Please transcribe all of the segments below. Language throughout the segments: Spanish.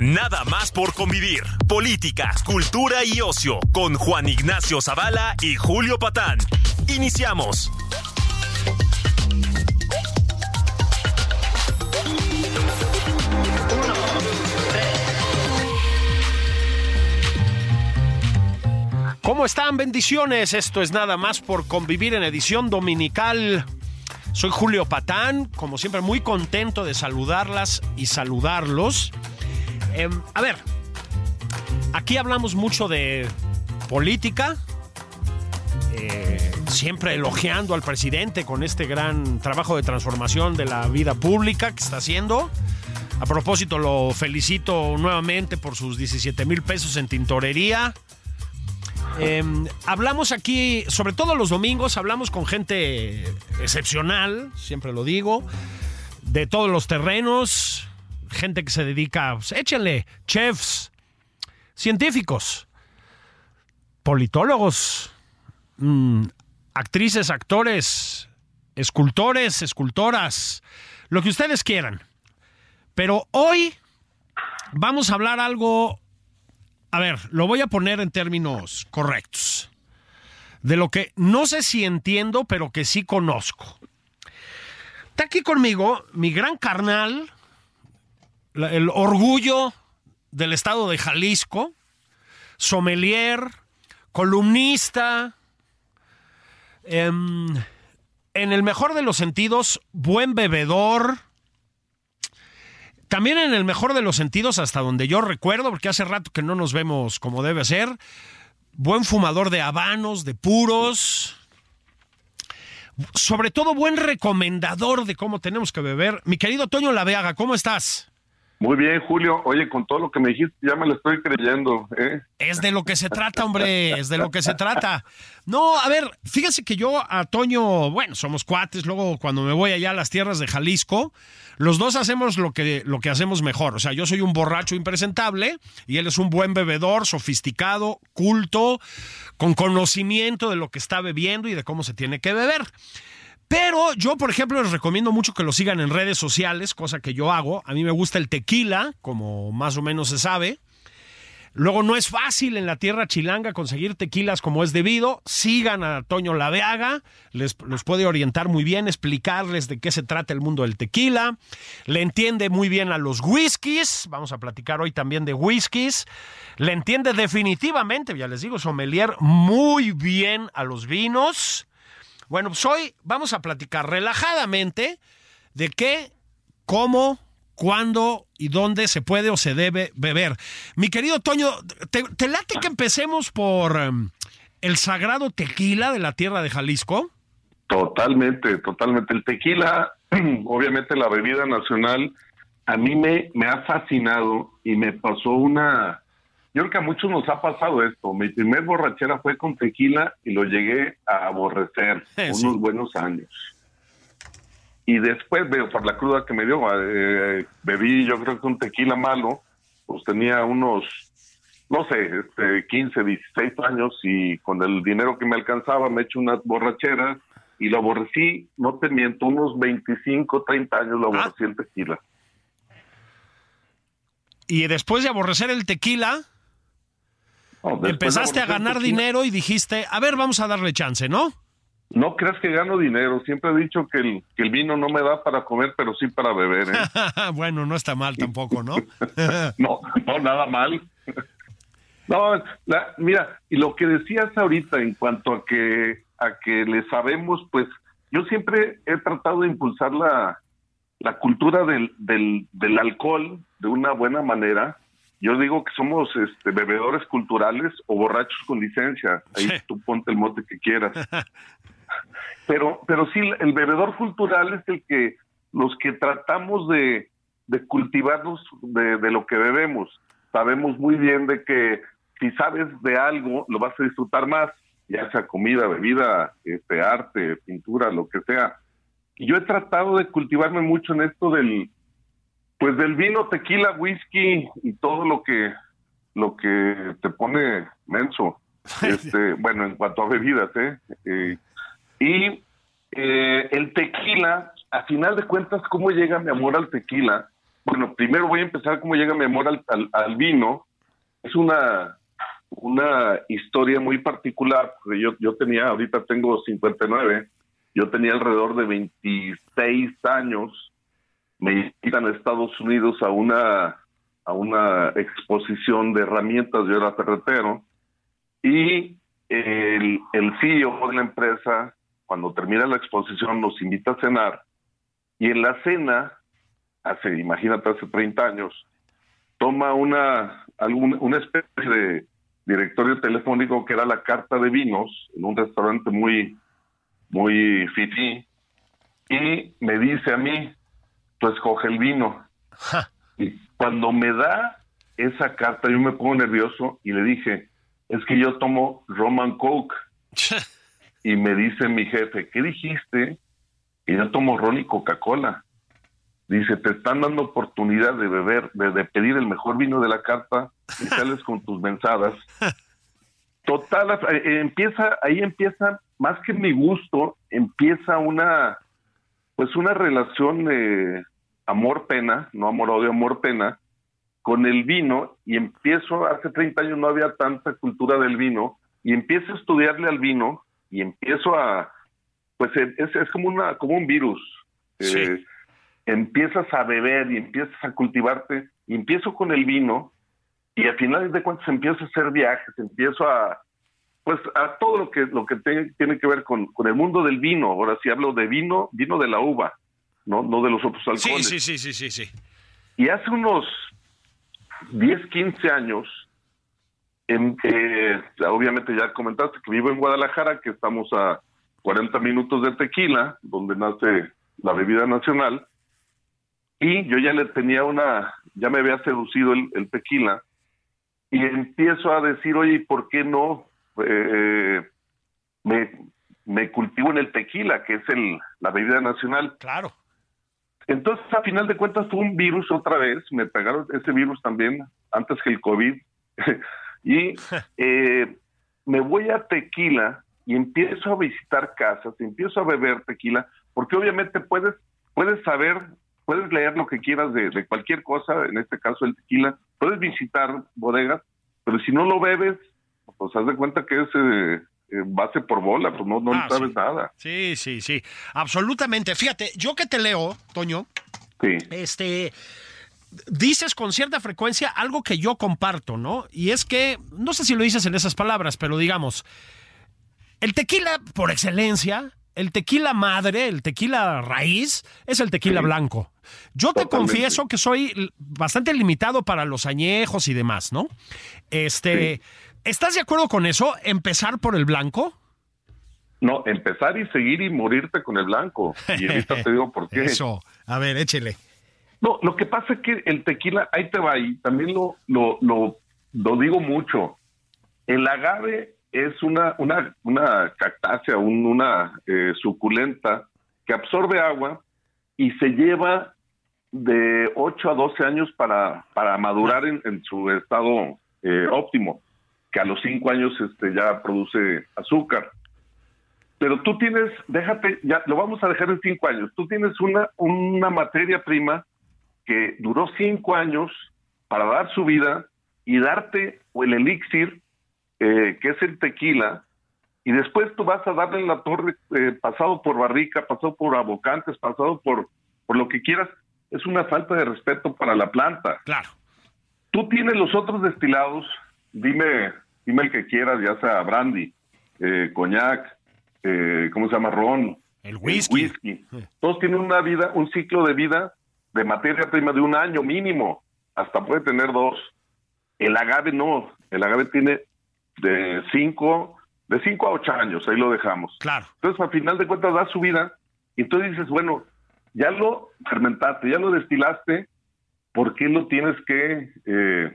Nada más por convivir. Política, cultura y ocio con Juan Ignacio Zavala y Julio Patán. Iniciamos. ¿Cómo están? Bendiciones. Esto es nada más por convivir en edición dominical. Soy Julio Patán, como siempre muy contento de saludarlas y saludarlos. Em, a ver, aquí hablamos mucho de política, eh, siempre elogiando al presidente con este gran trabajo de transformación de la vida pública que está haciendo. A propósito, lo felicito nuevamente por sus 17 mil pesos en tintorería. Em, hablamos aquí, sobre todo los domingos, hablamos con gente excepcional, siempre lo digo, de todos los terrenos, gente que se dedica, pues, échenle, chefs, científicos, politólogos, mm, actrices, actores, escultores, escultoras, lo que ustedes quieran. Pero hoy vamos a hablar algo a ver, lo voy a poner en términos correctos. De lo que no sé si entiendo, pero que sí conozco. Está aquí conmigo mi gran carnal, el orgullo del estado de Jalisco, sommelier, columnista, em, en el mejor de los sentidos, buen bebedor también en el mejor de los sentidos, hasta donde yo recuerdo, porque hace rato que no nos vemos como debe ser. Buen fumador de habanos, de puros. Sobre todo buen recomendador de cómo tenemos que beber. Mi querido Toño Laveaga, ¿cómo estás? Muy bien, Julio. Oye, con todo lo que me dijiste, ya me lo estoy creyendo. ¿eh? Es de lo que se trata, hombre, es de lo que se trata. No, a ver, fíjese que yo a Toño, bueno, somos cuates, luego cuando me voy allá a las tierras de Jalisco, los dos hacemos lo que, lo que hacemos mejor. O sea, yo soy un borracho impresentable y él es un buen bebedor, sofisticado, culto, con conocimiento de lo que está bebiendo y de cómo se tiene que beber. Pero yo, por ejemplo, les recomiendo mucho que lo sigan en redes sociales, cosa que yo hago. A mí me gusta el tequila, como más o menos se sabe. Luego no es fácil en la tierra chilanga conseguir tequilas como es debido. Sigan a Toño Laveaga, les, los puede orientar muy bien, explicarles de qué se trata el mundo del tequila. Le entiende muy bien a los whiskies, vamos a platicar hoy también de whiskies. Le entiende definitivamente, ya les digo, sommelier muy bien a los vinos. Bueno, pues hoy vamos a platicar relajadamente de qué, cómo, cuándo y dónde se puede o se debe beber. Mi querido Toño, ¿te, late que empecemos por em, el sagrado tequila de la tierra de Jalisco? Totalmente, totalmente. El tequila, obviamente la bebida nacional, a mí me, me ha fascinado y me pasó una, yo creo que a muchos nos ha pasado esto. Mi primer borrachera fue con tequila y lo llegué a aborrecer unos buenos años. Y después, veo, por la cruda que me dio, eh, bebí yo creo que un tequila malo, pues tenía unos, no sé, este, 15, 16 años y con el dinero que me alcanzaba me eché unas borracheras y lo aborrecí, no te miento, unos 25, 30 años lo ah. aborrecí el tequila. Y después de aborrecer el tequila, Empezaste a ganar dinero y dijiste, a ver, vamos a darle chance, ¿no? No creas que gano dinero. Siempre he dicho que el, que el vino no me da para comer, pero sí para beber. ¿eh? bueno, no está mal tampoco, ¿no? no, no, nada mal. no, mira, y lo que decías ahorita en cuanto a que a que le sabemos, pues yo siempre he tratado de impulsar la, la cultura del, del, del alcohol de una buena manera yo digo que somos este, bebedores culturales o borrachos con licencia. Ahí tú ponte el mote que quieras. pero, pero sí, el bebedor cultural es el que los que tratamos de, de cultivarnos de, de lo que bebemos. Sabemos muy bien de que si sabes de algo, lo vas a disfrutar más, ya sea comida, bebida, este, arte, pintura, lo que sea. Y yo he tratado de cultivarme mucho en esto del, pues del vino, tequila, whisky y todo lo que, lo que te pone menso. Este, bueno, en cuanto a bebidas, ¿eh? eh y eh, el tequila, a final de cuentas, ¿cómo llega mi amor al tequila? Bueno, primero voy a empezar cómo llega mi amor al, al, vino. Es una, una historia muy particular, porque yo, yo tenía, ahorita tengo 59, yo tenía alrededor de 26 años, me invitan a Estados Unidos a una, a una exposición de herramientas, yo era ferretero, y el, el CEO de la empresa cuando termina la exposición nos invita a cenar y en la cena, hace, imagínate, hace 30 años, toma una, algún, una especie de directorio telefónico que era la carta de vinos en un restaurante muy, muy fifí y me dice a mí, tú escoge el vino. Y cuando me da esa carta yo me pongo nervioso y le dije, es que yo tomo Roman Coke. y me dice mi jefe, ¿qué dijiste? Que yo tomo ron y Coca-Cola. Dice, te están dando oportunidad de beber, de, pedir el mejor vino de la carta y sales con tus mensadas. Total, eh, empieza, ahí empieza, más que mi gusto, empieza una, pues una relación de amor-pena, no amor-odio, amor-pena, con el vino y empiezo, hace 30 años no había tanta cultura del vino, y empiezo a estudiarle al vino y empiezo a, pues es, es como, una, como un virus. Eh, empiezas a beber y empiezas a cultivarte, y empiezo con el vino, y al final de cuentas empiezo a hacer viajes, empiezo a, pues a todo lo que, lo que tiene que ver con, con el mundo del vino. Ahora sí hablo de vino, vino de la uva, no, no de los otros alcoholes. Sí, sí, sí, sí, sí. Y hace unos 10, 15 años, eh, obviamente ya comentaste que vivo en Guadalajara, que estamos a 40 minutos de Tequila, donde nace la bebida nacional, y yo ya le tenía una, ya me había seducido el, tequila, y empiezo a decir, oye, ¿por qué no eh, me, me cultivo en el tequila, que es el, la bebida nacional? Claro. Entonces, a final de cuentas, fue un virus otra vez, me pegaron ese virus también, antes que el COVID. Y eh, me voy a tequila y empiezo a visitar casas, empiezo a beber tequila, porque obviamente puedes, puedes saber, puedes leer lo que quieras de, cualquier cosa, en este caso el tequila, puedes visitar bodegas, pero si no lo bebes, pues haz de cuenta que es eh, base por bola, pues no, no ah, sabes nada. Sí, sí, sí, absolutamente. Fíjate, yo que te leo, Toño, sí. este dices con cierta frecuencia algo que yo comparto, ¿no? Y es que, no sé si lo dices en esas palabras, pero digamos, el tequila por excelencia, el tequila madre, el tequila raíz, es el tequila blanco. Yo te confieso que soy bastante limitado para los añejos y demás, ¿no? Este, ¿estás de acuerdo con eso? ¿Empezar por el blanco? No, empezar y seguir y morirte con el blanco. Y ahorita te digo por qué. Eso, a ver, échele. No, lo que pasa es que el tequila, ahí te va, y también lo, lo, lo, digo mucho. El agave es una, una, una cactácea, una eh, suculenta que absorbe agua y se lleva de 8 a 12 años para, para madurar en, su estado eh, óptimo, que a los 5 años este, ya produce azúcar. Pero tú tienes, déjate, ya lo vamos a dejar en 5 años, tú tienes una, una materia prima que duró cinco años para dar su vida y darte el elixir, eh, que es el tequila, y después tú vas a darle en la torre, eh, pasado por barrica, pasado por abocantes, pasado por, por lo que quieras, es una falta de respeto para la planta. Claro. Tú tienes los otros destilados, dime, dime el que quieras, ya sea brandy, eh, coñac, eh, ¿cómo se llama? Ron. El whisky. El whisky. Todos tienen una vida, un ciclo de vida de materia prima de un año mínimo, hasta puede tener dos. El agave no, el agave tiene de cinco, de 5 a 8 años, ahí lo dejamos. Claro. Entonces, al final de cuentas, da su vida y entonces dices, bueno, ya lo fermentaste, ya lo destilaste, ¿por qué lo tienes que, eh,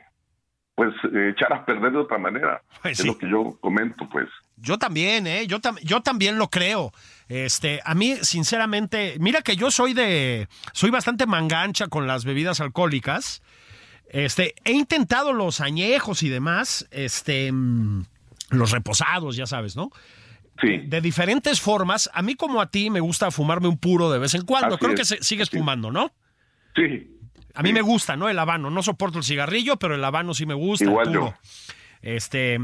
pues, eh, echar a perder de otra manera? Pues es sí. lo que yo comento, pues. Yo también, ¿eh? Yo, tam- yo también lo creo. Este, a mí, sinceramente, mira que yo soy de. Soy bastante mangancha con las bebidas alcohólicas. Este, he intentado los añejos y demás, este, los reposados, ya sabes, ¿no? Sí. De diferentes formas. A mí, como a ti, me gusta fumarme un puro de vez en cuando. Así Creo es, que sigues así fumando, ¿no? Sí, A mí me gusta, ¿no? El habano. No soporto el cigarrillo, pero el habano sí me gusta. Igual puro. yo. Este.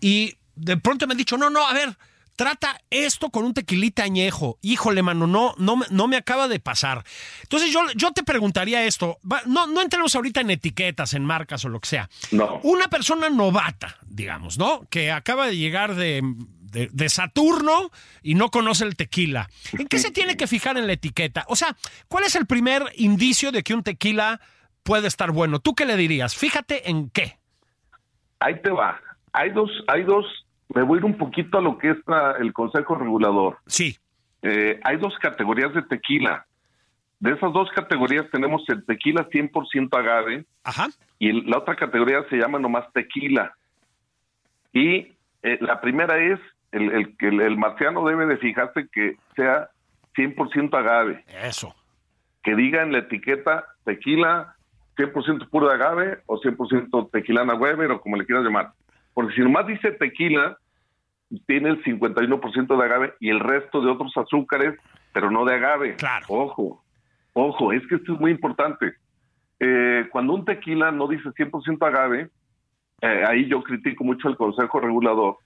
Y de pronto me han dicho, no, no, a ver, trata esto con un tequilita añejo. Híjole, mano, no, no, me- no me acaba de pasar. Entonces yo, yo te preguntaría esto. No, no entremos ahorita en etiquetas, en marcas o lo que sea. no. Una persona novata, digamos, ¿no? Que acaba de llegar de, de- de Saturno y no conoce el tequila. ¿En qué se tiene que fijar en la etiqueta? O sea, ¿cuál es el primer indicio de que un tequila puede estar bueno? ¿Tú qué le dirías? Fíjate en qué. Ahí te va. Hay dos, hay dos, me voy a ir un poquito a lo que es la- el Consejo Regulador. Sí, Eh, hay dos categorías de tequila. De esas dos categorías tenemos el tequila 100% agave ajá. y el- la otra categoría se llama nomás tequila. Y eh, la primera es el, el el, el marciano debe de fijarse que sea 100% agave, Eso. que diga en la etiqueta tequila 100% puro de agave o 100% tequilana Weber o como le quieras llamar. Porque si nomás dice tequila, tiene el 51% de agave y el resto de otros azúcares, pero no de agave. Claro. Ojo, ojo, es que esto es muy importante. Eh, cuando un tequila no dice 100% agave, eh, ahí yo critico mucho al Consejo Regulador.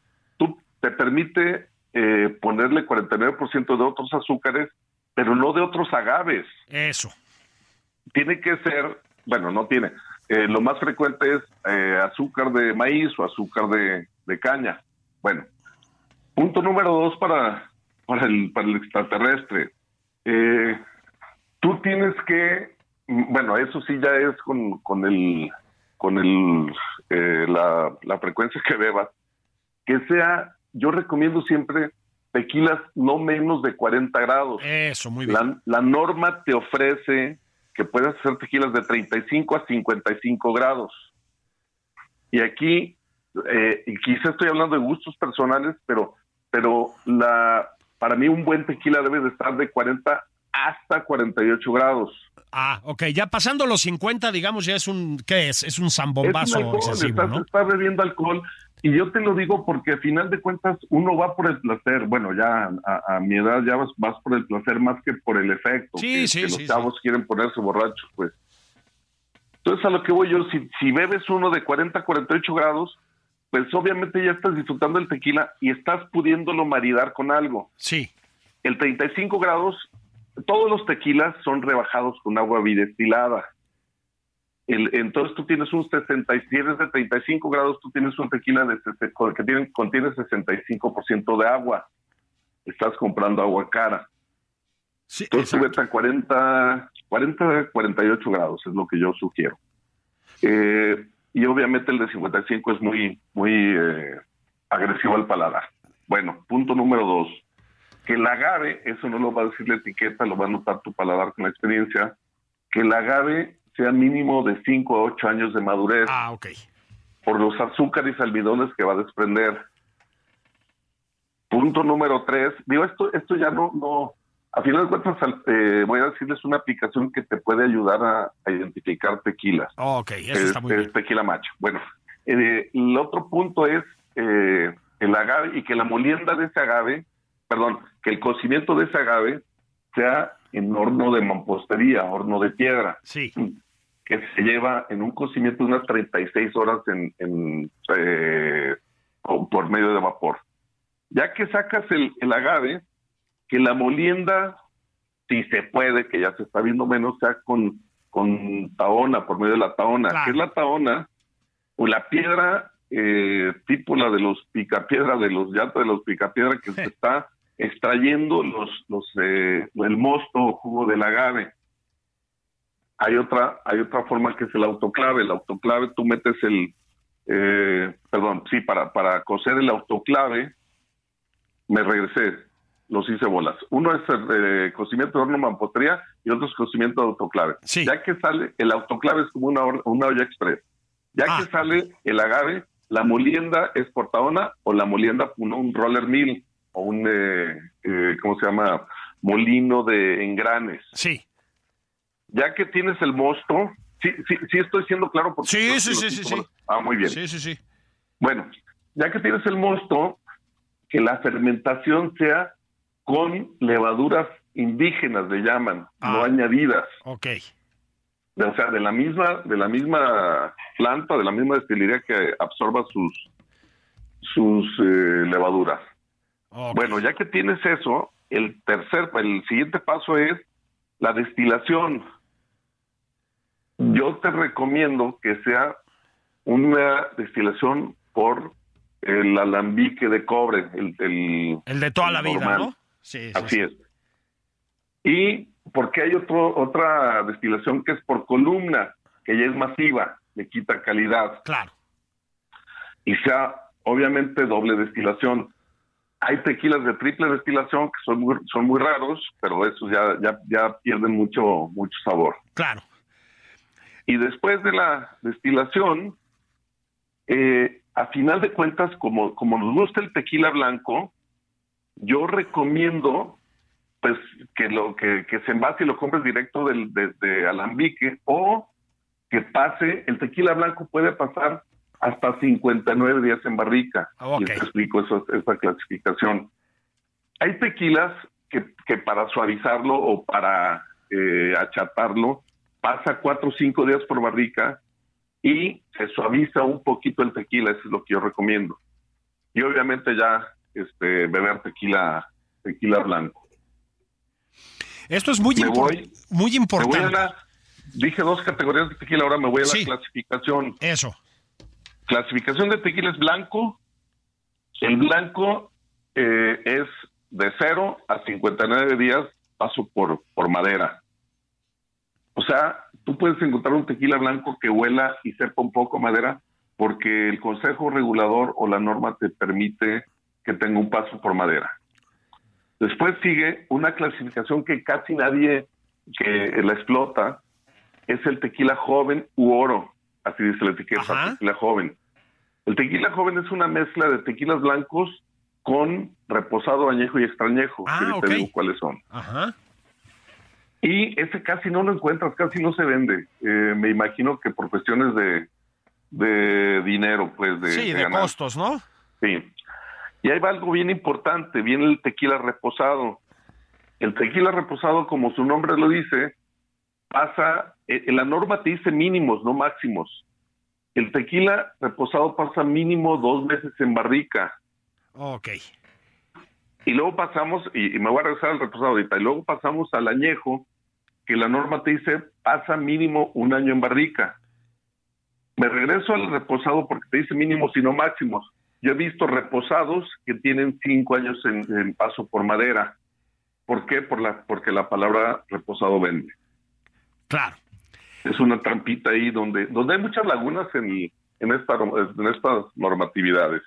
Te permite eh, ponerle 49% de otros azúcares, pero no de otros agaves Eso. tiene que ser, bueno, no tiene, eh, lo más frecuente es eh, azúcar de maíz o azúcar de, de caña. Bueno, punto número dos para, para, el, para el extraterrestre. Tú tienes que, mm, bueno, eso sí ya es con, con el, con el, la, la frecuencia que bebas, que sea, yo recomiendo siempre tequilas no menos de 40 grados. Eso, muy bien. La, la norma te ofrece que puedes hacer tequilas de 35 a 55 grados. Y aquí, eh, y quizá estoy hablando de gustos personales, pero, pero la, para mí un buen tequila debe de estar de 40 hasta 48 grados. Ah, ok. Ya pasando los 50, digamos, ya es un, ¿qué es? Es un Es zambombazo un alcohol, excesivo, estás, ¿no? estás bebiendo alcohol. Y yo te lo digo porque al final de cuentas uno va por el placer. Bueno, ya a, a mi edad ya vas, vas por el placer más que por el efecto. Sí, que, sí, que sí, los chavos quieren ponerse borrachos, pues. Entonces a lo que voy yo, si, si bebes uno de 40 a 48 grados, pues obviamente ya estás disfrutando el tequila y estás pudiéndolo maridar con algo. Sí. El 35 grados, todos los tequilas son rebajados con agua bidestilada. El, entonces tú tienes un 60, y si eres de 35 grados, tú tienes un tequila de, que tiene, contiene 65% de agua. Estás comprando agua cara. Sí, Entonces tú vete a 40, 40, 48 grados, es lo que yo sugiero. Eh, y obviamente el de 55 es muy, muy eh, agresivo al paladar. Bueno, punto número dos. Que el agave, eso no lo va a decir la etiqueta, lo va a notar tu paladar con la experiencia, que el agave sea mínimo de 5 a 8 años de madurez Ah, ok. por los azúcares y almidones que va a desprender. Punto número tres. Digo, esto, esto ya no, no. A final de cuentas, eh, voy a decirles una aplicación que te puede ayudar a, a identificar tequilas. Ok, eso Es, está muy es bien. tequila macho. Bueno, eh, el otro punto es eh, el agave y que la molienda de ese agave, perdón, que el cocimiento de ese agave sea en horno de mampostería, horno de piedra Sí. Que se lleva en un cocimiento unas 36 horas en, en, eh, por medio de vapor. Ya que sacas el, el agave, que la molienda, si se puede, que ya se está viendo menos, sea con, con taona, por medio de la taona. Claro. ¿Qué es la taona? O la piedra eh, tipo la de los picapiedra, de los llantos de los picapiedra, que se está extrayendo los, los, eh, el mosto o jugo del agave hay otra hay otra forma que es el autoclave el autoclave tú metes el eh, perdón sí para para cocer el autoclave me regresé, los hice bolas. Uno es el eh, cocimiento de horno mampostería y otro es cocimiento de autoclave. Sí. Ya que sale, el autoclave es como una, una olla express. Ya Ah. que sale el agave, la molienda es portaona o la molienda un roller mill o un, eh, eh, ¿cómo se llama? Molino de engranes. Sí. Ya que tienes el mosto, sí, sí, sí estoy siendo claro. Porque Sí, sí, sí, sí, sí. Ah, muy bien. Sí, sí, sí. Bueno, ya que tienes el mosto, que la fermentación sea con levaduras indígenas, le llaman, no Ah. añadidas. Ok. O sea, de la misma, de la misma planta, de la misma destilería que absorba sus, sus eh, levaduras. Bueno, ya que tienes eso, el tercer, el siguiente paso es la destilación. Yo te recomiendo que sea una destilación por el alambique de cobre, el, el- El de toda la vida. ¿no? Sí, sí, así sí. es. Y porque hay otro, otra destilación que es por columna, que ya es masiva, le quita calidad Claro. y sea obviamente doble destilación. Hay tequilas de triple destilación que son muy, son muy raros, pero esos ya, ya, ya pierden mucho, mucho sabor. Claro. Y después de la destilación, eh, a final de cuentas, como, como nos gusta el tequila blanco, yo recomiendo pues que lo que, que se envase y lo compres directo del, de, de alambique o que pase, el tequila blanco puede pasar hasta 59 días en barrica. Ok. Y te explico eso, esa clasificación. Hay tequilas que, que para suavizarlo o para eh, achatarlo pasa cuatro o cinco días por barrica y se suaviza un poquito el tequila, eso es lo que yo recomiendo. Y obviamente ya este, beber tequila, tequila blanco. Esto es muy, Me impor- voy- muy importante. la, dije dos categorías de tequila, ahora me voy a la Sí. clasificación. Eso. Clasificación de tequila es blanco. El blanco eh, es de 0 a 59 días paso por, por madera. O sea, tú puedes encontrar un tequila blanco que huela y sepa un poco madera porque el consejo regulador o la norma te permite que tenga un paso por madera. Después sigue una clasificación que casi nadie que la explota, es el tequila joven u oro, así dice la etiqueta, Ajá. tequila joven. El tequila joven es una mezcla de tequilas blancos con reposado, añejo y extrañejo, Ah, que ahorita ok. digo cuáles son. Ajá. Y ese casi no lo encuentras, casi no se vende. Eh, me imagino que por cuestiones de, de dinero, pues de, Sí, de costos, ¿no? Sí. Y ahí va algo bien importante, viene el tequila reposado. El tequila reposado, como su nombre lo dice, pasa, eh, la norma te dice mínimos, no máximos. El tequila reposado pasa mínimo dos meses en barrica. Ok. Y luego pasamos, y, y me voy a regresar al reposado ahorita, y luego pasamos al añejo, que la norma te dice pasa mínimo un año en barrica. Me regreso al reposado porque te dice mínimos y no máximos. Yo he visto reposados que tienen cinco años en, en paso por madera. ¿Por qué? Por la, porque la palabra reposado vende. Claro. Es una trampita ahí donde, donde hay muchas lagunas en, en, esta, en estas normatividades.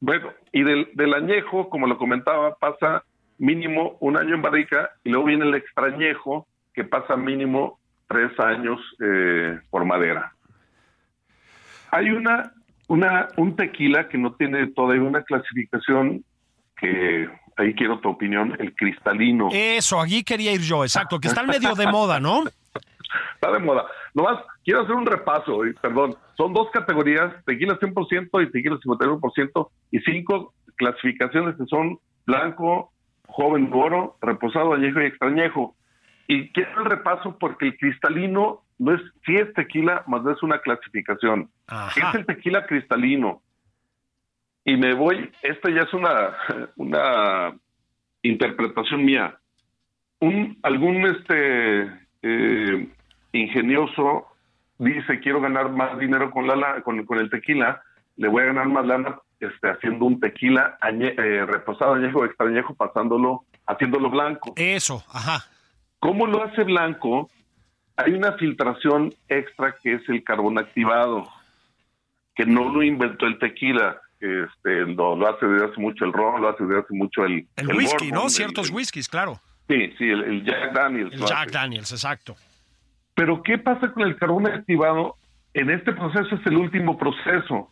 Bueno, y del, del añejo, como lo comentaba, pasa mínimo un año en barrica y luego viene el extrañejo que pasa mínimo tres años eh, por madera. Hay una, una, un tequila que no tiene todavía una clasificación que ahí quiero tu opinión, el cristalino. Eso, allí quería ir yo, exacto, que están medio de moda, ¿no? Está de moda. Nomás quiero hacer un repaso, y perdón. Son dos categorías, tequila 100% y tequila 51%, y cinco clasificaciones que son blanco, joven oro, reposado, añejo y extrañejo. Y quiero el repaso porque el cristalino no es, sí es tequila, más no es una clasificación. Ajá. Es el tequila cristalino. Y me voy, esta ya es una, una interpretación mía. Un, algún este eh, ingenioso dice quiero ganar más dinero con la la- con, con el tequila, le voy a ganar más lana este, haciendo un tequila añe- eh, reposado añejo extrañejo, pasándolo, haciéndolo blanco. Eso, ajá. ¿Cómo lo hace blanco? Hay una filtración extra que es el carbón activado, que no lo inventó el tequila. este, lo, lo hace desde hace mucho el ron, lo hace desde hace mucho el... El, whisky, bourbon, ¿no? el- Ciertos whiskies, claro. Sí, sí, el, el Jack Daniels. El Jack. Daniels, exacto. Pero ¿qué pasa con el carbón activado? En este proceso es el último proceso.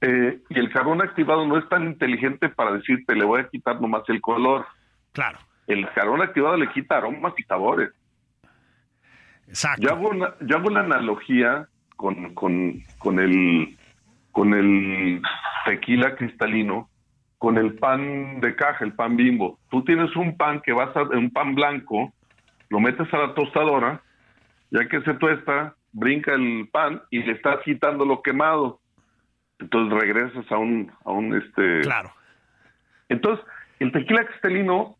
Eh, y el carbón activado no es tan inteligente para decirte, le voy a quitar nomás el color. Claro, El carbón activado le quita aromas y sabores. exacto. Yo hago una, yo hago una analogía con, con, con el con el tequila cristalino, con el pan de caja, el pan bimbo. Tú tienes un pan que vas a, un pan blanco, lo metes a la tostadora, ya que se tuesta, brinca el pan y le estás quitando lo quemado. Entonces regresas a un, a un este Claro. entonces, el tequila cristalino,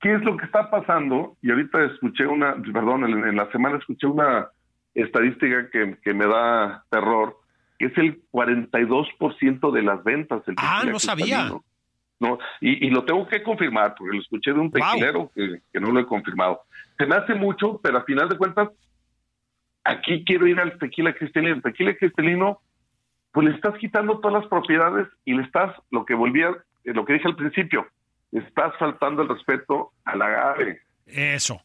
¿qué es lo que está pasando? Y ahorita escuché una, perdón, en, en la semana escuché una estadística que, que me da terror, que es el 42% de las ventas del Ah, no sabía. No, y, y lo tengo que confirmar, porque lo escuché de un Wow. tequilero que, que no lo he confirmado. Se me hace mucho, pero a final de cuentas, aquí quiero ir al tequila cristalino. El tequila cristalino, pues le estás quitando todas las propiedades y le estás, lo que volvía, eh, lo que dije al principio, estás faltando el respeto al agave. Eso.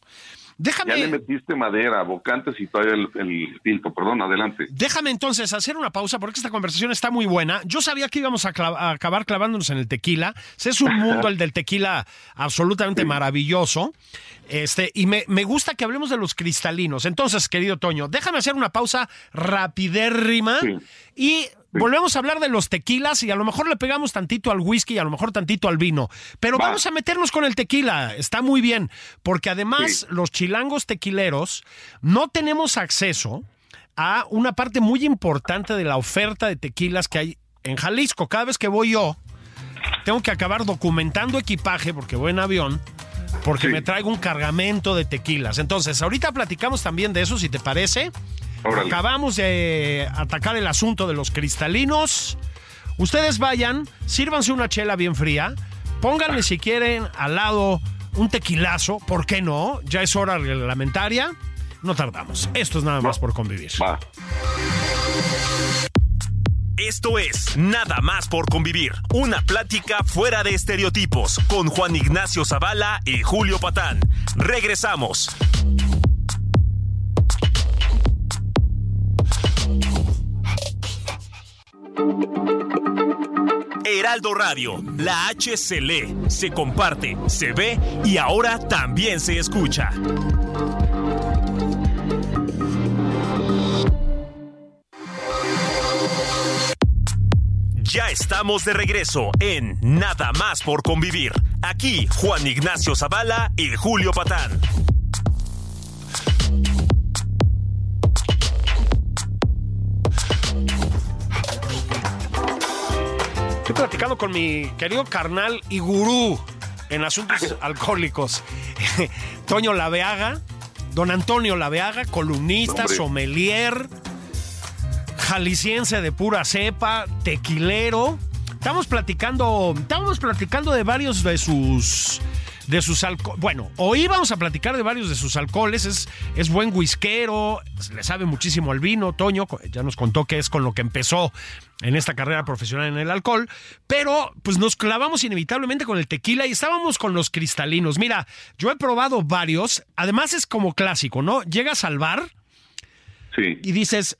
Ya le Déjame, metiste madera, bocantes y todavía el, el filtro. Perdón, adelante. déjame entonces hacer una pausa porque esta conversación está muy buena. Yo sabía que íbamos a, clav- a acabar clavándonos en el tequila. Es un mundo el del tequila absolutamente maravilloso. Este, y me, me gusta que hablemos de los cristalinos. Entonces, querido Toño, déjame hacer una pausa rapidérrima Sí. Y volvemos a hablar de los tequilas y a lo mejor le pegamos tantito al whisky y a lo mejor tantito al vino. Pero Va. vamos a meternos con el tequila. Está muy bien, porque además Sí. los chilangos tequileros no tenemos acceso a una parte muy importante de la oferta de tequilas que hay en Jalisco. Cada vez que voy yo, tengo que acabar documentando equipaje porque voy en avión. Porque Sí. me traigo un cargamento de tequilas. Entonces, ahorita platicamos también de eso, si te parece. Órale. Acabamos de atacar el asunto de los cristalinos. Ustedes vayan, sírvanse una chela bien fría, pónganle si quieren al lado un tequilazo, ¿por qué no? Ya es hora reglamentaria. No tardamos. Esto es nada más por convivir. Va. Esto es Nada más por convivir, una plática fuera de estereotipos con Juan Ignacio Zavala y Julio Patán. Regresamos. Heraldo Radio, la H se lee, se comparte, se ve y ahora también se escucha. Ya estamos de regreso en Nada más por convivir. Aquí Juan Ignacio Zavala y Julio Patán. Estoy platicando con mi querido carnal y gurú en asuntos alcohólicos. Toño Laveaga, don Antonio Laveaga, columnista, Hombre. sommelier, jalisciense de pura cepa, tequilero. Estamos platicando, estamos platicando de varios de sus de sus alcoholes. Bueno, hoy vamos a platicar de varios de sus alcoholes. Es, es buen whiskero, le sabe muchísimo al vino. Toño ya nos contó que es con lo que empezó en esta carrera profesional en el alcohol. Pero pues nos clavamos inevitablemente con el tequila y estábamos con los cristalinos. Mira, yo he probado varios. Además es como clásico, ¿no? Llegas al bar Sí. y dices,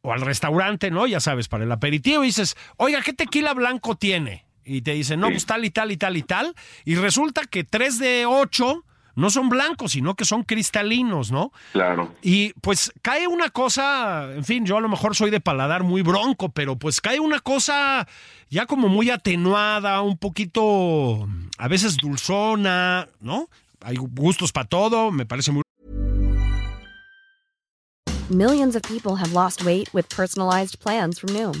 o al restaurante, ¿no? Ya sabes, para el aperitivo, y dices, oiga, ¿qué tequila blanco tiene? Y te dicen, no, Sí. pues tal y tal y tal y tal. Y resulta que tres de ocho no son blancos, sino que son cristalinos, ¿no? Claro. Y pues cae una cosa, en fin, yo a lo mejor soy de paladar muy bronco, pero pues cae una cosa ya como muy atenuada, un poquito, a veces dulzona, ¿no? Hay gustos para todo, me parece muy Millions of people have lost weight with personalized plans from Noom,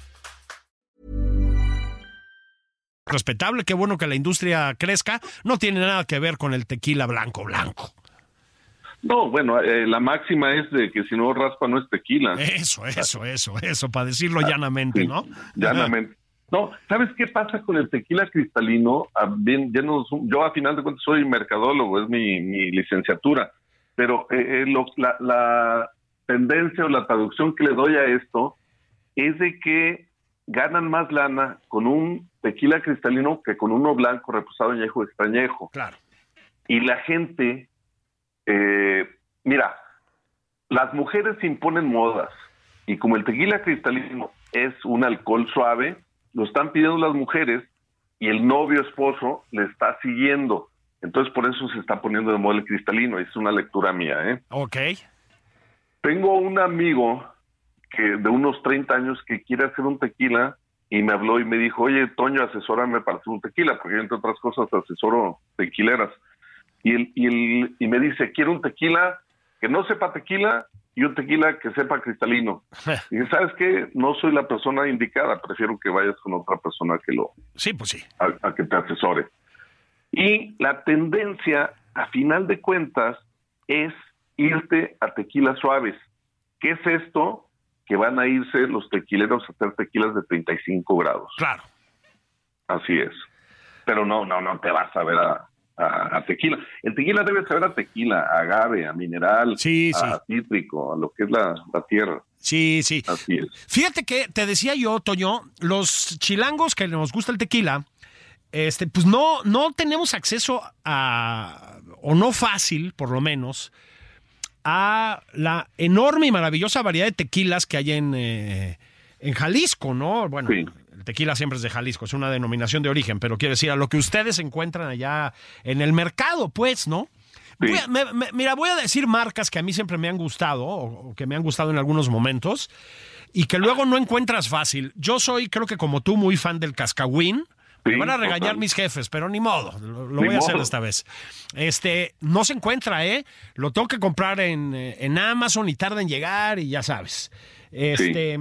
Respetable, qué bueno que la industria crezca, no tiene nada que ver con el tequila blanco blanco. No, bueno, eh, la máxima es de que si no raspa no es tequila. Eso, eso, eso, eso, para decirlo llanamente, Sí, ¿no? Llanamente. No, ¿sabes qué pasa con el tequila cristalino? Ah, bien, ya nos- yo a final de cuentas soy mercadólogo, es mi, mi licenciatura, pero eh, eh, lo- la, la tendencia o la traducción que le doy a esto es de que ganan más lana con un tequila cristalino que con uno blanco reposado añejo extrañejo. Claro. Y la gente, eh, mira, las mujeres imponen modas y como el tequila cristalino es un alcohol suave, lo están pidiendo las mujeres y el novio esposo le está siguiendo. Entonces por eso se está poniendo de moda el cristalino. Es una lectura mía. ¿eh? Ok. Tengo un amigo que de unos 30 años que quiere hacer un tequila y me habló y me dijo, oye, Toño, asesórame para hacer un tequila, porque yo, entre otras cosas asesoro tequileras. Y, el, y, el, y me dice, quiero un tequila que no sepa tequila y un tequila que sepa cristalino. Y dije, ¿sabes qué? No soy la persona indicada, prefiero que vayas con otra persona que lo, Sí, pues sí. a, a que te asesore. Y la tendencia, a final de cuentas, es irte a tequilas suaves. ¿Qué es esto? Que van a irse los tequileros a hacer tequilas de 35 grados. Claro. Así es. Pero no, no, no te vas a ver a, a- a tequila. El tequila debe saber a tequila, a agave, a mineral, Sí, sí. a cítrico, a lo que es la, la tierra. Sí, sí. Así es. Fíjate que te decía yo, Toño, los chilangos que nos gusta el tequila, este, pues no, no tenemos acceso a, o no fácil, por lo menos, a la enorme y maravillosa variedad de tequilas que hay en, eh, en Jalisco, ¿no? Bueno, Sí. el tequila siempre es de Jalisco, es una denominación de origen, pero quiero decir, a lo que ustedes encuentran allá en el mercado, pues, ¿no? Sí. Voy a- me- me- mira, voy a decir marcas que a mí siempre me han gustado, o, o que me han gustado en algunos momentos, y que luego no encuentras fácil. Yo soy, creo que como tú, muy fan del cascahuín. Me van a regañar total. mis jefes, pero ni modo, lo, lo Ni voy a hacer esta vez. Este, no se encuentra, ¿eh? Lo tengo que comprar en, eh, en Amazon y tarda en llegar y ya sabes. Este,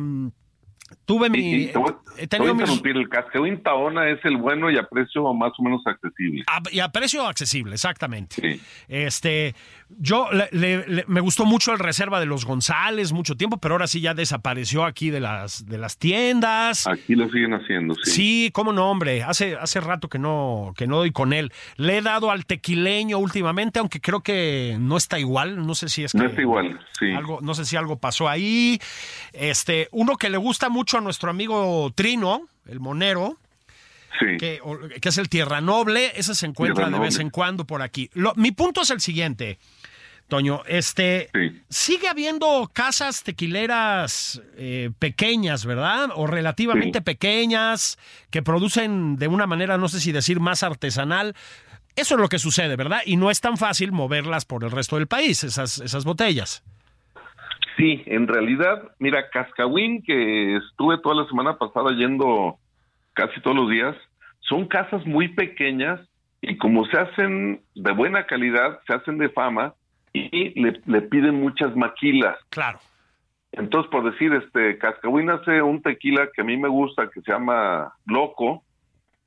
tuve mi... Y- y te voy, he te voy tenido a mis- interrumpir. El cascahuín Taona es el bueno y a precio más o menos accesible. a- y a precio accesible, exactamente. Sí. Este, yo le- le- le- me gustó mucho el reserva de los González mucho tiempo, pero ahora sí ya desapareció aquí de las de las tiendas. Aquí lo siguen haciendo, sí. Sí, cómo no, hombre. Hace, hace rato que no, que no doy con él. Le he dado al tequileño últimamente, aunque creo que no está igual. No sé si es que. No está igual, sí. Algo, no sé si algo pasó ahí. Este, uno que le gusta mucho a nuestro amigo Trino, el monero, Sí. que, es el Tierra Noble, ese se encuentra Tierra de vez en cuando por aquí. Lo- mi punto es el siguiente, Toño, este Sí. sigue habiendo casas tequileras eh, pequeñas, ¿verdad? O relativamente Sí. pequeñas, que producen de una manera, no sé si decir, más artesanal. Eso es lo que sucede, ¿verdad? Y no es tan fácil moverlas por el resto del país, esas, esas botellas. Sí, en realidad, mira, Cascahuín, que estuve toda la semana pasada yendo casi todos los días, son casas muy pequeñas y como se hacen de buena calidad, se hacen de fama y le, le piden muchas maquilas. Claro. Entonces, por decir, este, Cascahuín hace un tequila que a mí me gusta, que se llama Loco,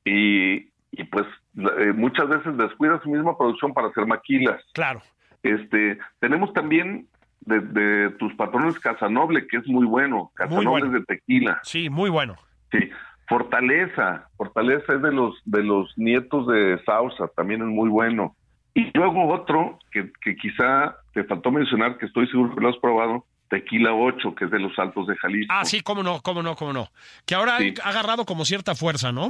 y, y pues eh, muchas veces descuida su misma producción para hacer maquilas. Claro. Este, tenemos también de, de tus patrones Casanoble, que es muy bueno, Casanoble bueno. de tequila, Sí, muy bueno. sí. Fortaleza, Fortaleza es de los de los nietos de Sausa, también es muy bueno. Y luego otro que, que quizá te faltó mencionar, que estoy seguro que lo has probado, Tequila 8, que es de los Altos de Jalisco. Ah, sí, cómo no, cómo no, cómo no. Que ahora Sí. ha agarrado como cierta fuerza, ¿no?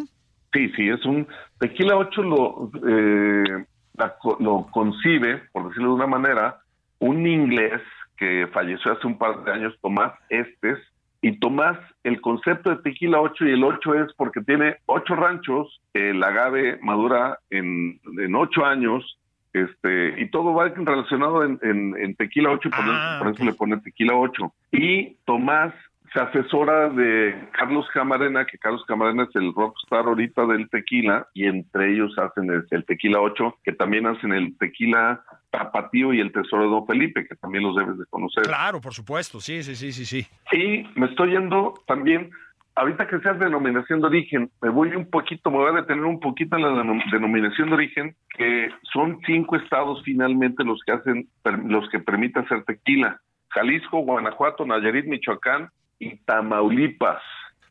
Sí, sí, es un tequila 8 lo, eh, la lo concibe, por decirlo de una manera, un inglés que falleció hace un par de años, Tomás Estes, y Tomás, el concepto de tequila 8 y el 8 es porque tiene ocho ranchos, el agave madura en, en ocho años, este, y todo va relacionado en, en- en tequila 8 y por, Ah, eso, por eso ok. le pone tequila 8. Y Tomás se asesora de Carlos Camarena, que Carlos Camarena es el rockstar ahorita del tequila, y entre ellos hacen el, el tequila 8, que también hacen el tequila tapatío y el tesoro de Don Felipe, que también los debes de conocer. Claro, por supuesto, sí, sí, sí, sí, sí. Y me estoy yendo también ahorita que seas denominación de origen, me voy un poquito, me voy a detener un poquito en la denominación de origen, que son cinco estados finalmente los que hacen, los que permiten hacer tequila. Jalisco, Guanajuato, Nayarit, Michoacán y Tamaulipas.